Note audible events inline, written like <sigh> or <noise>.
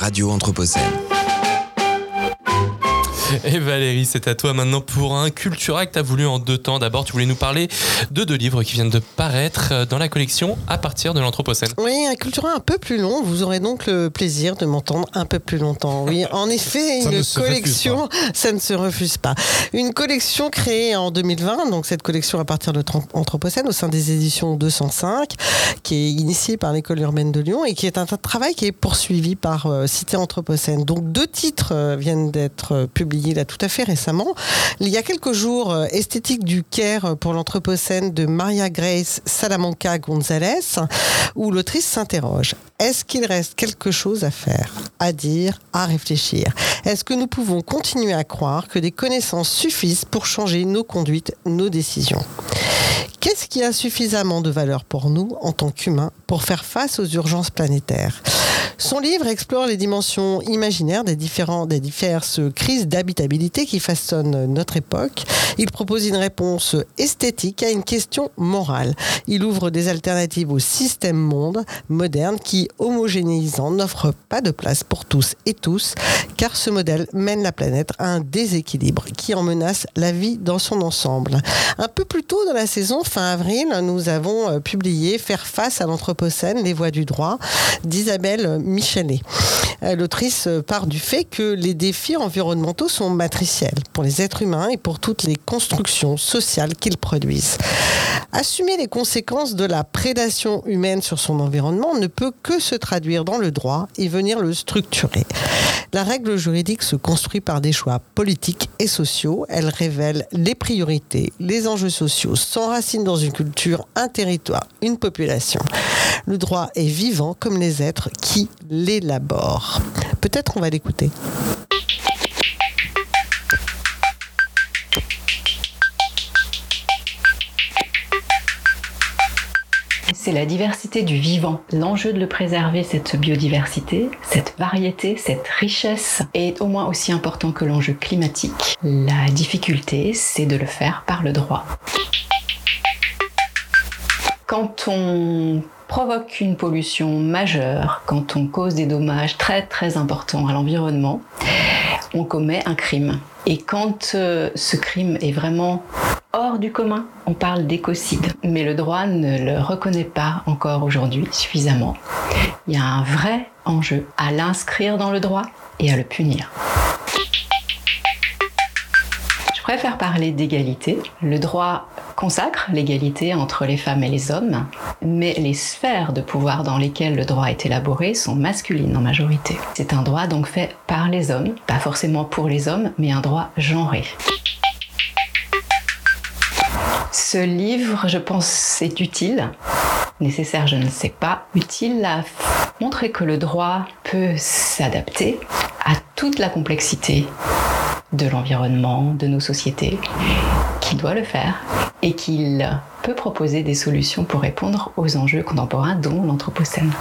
Radio Anthropocène. <laughs> Et Valérie, c'est à toi maintenant pour un Cultura que tu as voulu en deux temps. D'abord, tu voulais nous parler de deux livres qui viennent de paraître dans la collection à partir de l'Anthropocène. Oui, un Cultura un peu plus long. Vous aurez donc le plaisir de m'entendre un peu plus longtemps. Oui, <laughs> en effet, une collection, <laughs> ça ne se refuse pas. Une collection créée en 2020, donc cette collection à partir de l'Anthropocène au sein des éditions 205, qui est initiée par l'école urbaine de Lyon et qui est un travail qui est poursuivi par euh, Cité Anthropocène. Donc deux titres euh, viennent d'être euh, publiés là tout à fait récemment. Il y a quelques jours, euh, Esthétique du Caire pour l'Anthropocène de Maria Grace Salamanca Gonzalez, où l'autrice s'interroge. Est-ce qu'il reste quelque chose à faire, à dire, à réfléchir? Est-ce que nous pouvons continuer à croire que des connaissances suffisent pour changer nos conduites, nos décisions? Qu'est-ce qui a suffisamment de valeur pour nous en tant qu'humains pour faire face aux urgences planétaires? Son livre explore les dimensions imaginaires des, différents, diverses crises d'habitabilité qui façonnent notre époque. Il propose une réponse esthétique à une question morale. Il ouvre des alternatives au système monde moderne qui, homogénéisant, n'offre pas de place pour tous et tous, car ce modèle mène la planète à un déséquilibre qui en menace la vie dans son ensemble. Un peu plus tôt dans la saison, fin avril, nous avons euh, publié Faire face à l'Anthropocène, les voies du droit d'Isabelle Michelet. Euh, l'autrice part du fait que les défis environnementaux sont matriciels pour les êtres humains et pour toutes les constructions sociales qu'ils produisent. Assumer les conséquences de la prédation humaine sur son environnement ne peut que se traduire dans le droit et venir le structurer. La règle juridique se construit par des choix politiques et sociaux. Elle révèle les priorités, les enjeux sociaux, s'enracine dans une culture, un territoire, une population. Le droit est vivant comme les êtres qui l'élaborent. Peut-être on va l'écouter. c'est la diversité du vivant. L'enjeu de le préserver, cette biodiversité, cette variété, cette richesse est au moins aussi important que l'enjeu climatique. La difficulté, c'est de le faire par le droit. Quand on provoque une pollution majeure, quand on cause des dommages très très importants à l'environnement, on commet un crime. Et quand euh, ce crime est vraiment hors du commun, on parle d'écocide. Mais le droit ne le reconnaît pas encore aujourd'hui suffisamment. Il y a un vrai enjeu à l'inscrire dans le droit et à le punir. Je préfère parler d'égalité. Le droit consacre l'égalité entre les femmes et les hommes, mais les sphères de pouvoir dans lesquelles le droit est élaboré sont masculines en majorité. C'est un droit donc fait par les hommes, pas forcément pour les hommes, mais un droit genré. Ce livre, je pense, est utile. Nécessaire, je ne sais pas. Utile à montrer que le droit peut s'adapter à toute la complexité de l'environnement, de nos sociétés, qu'il doit le faire et qu'il peut proposer des solutions pour répondre aux enjeux contemporains dont l'Anthropocène.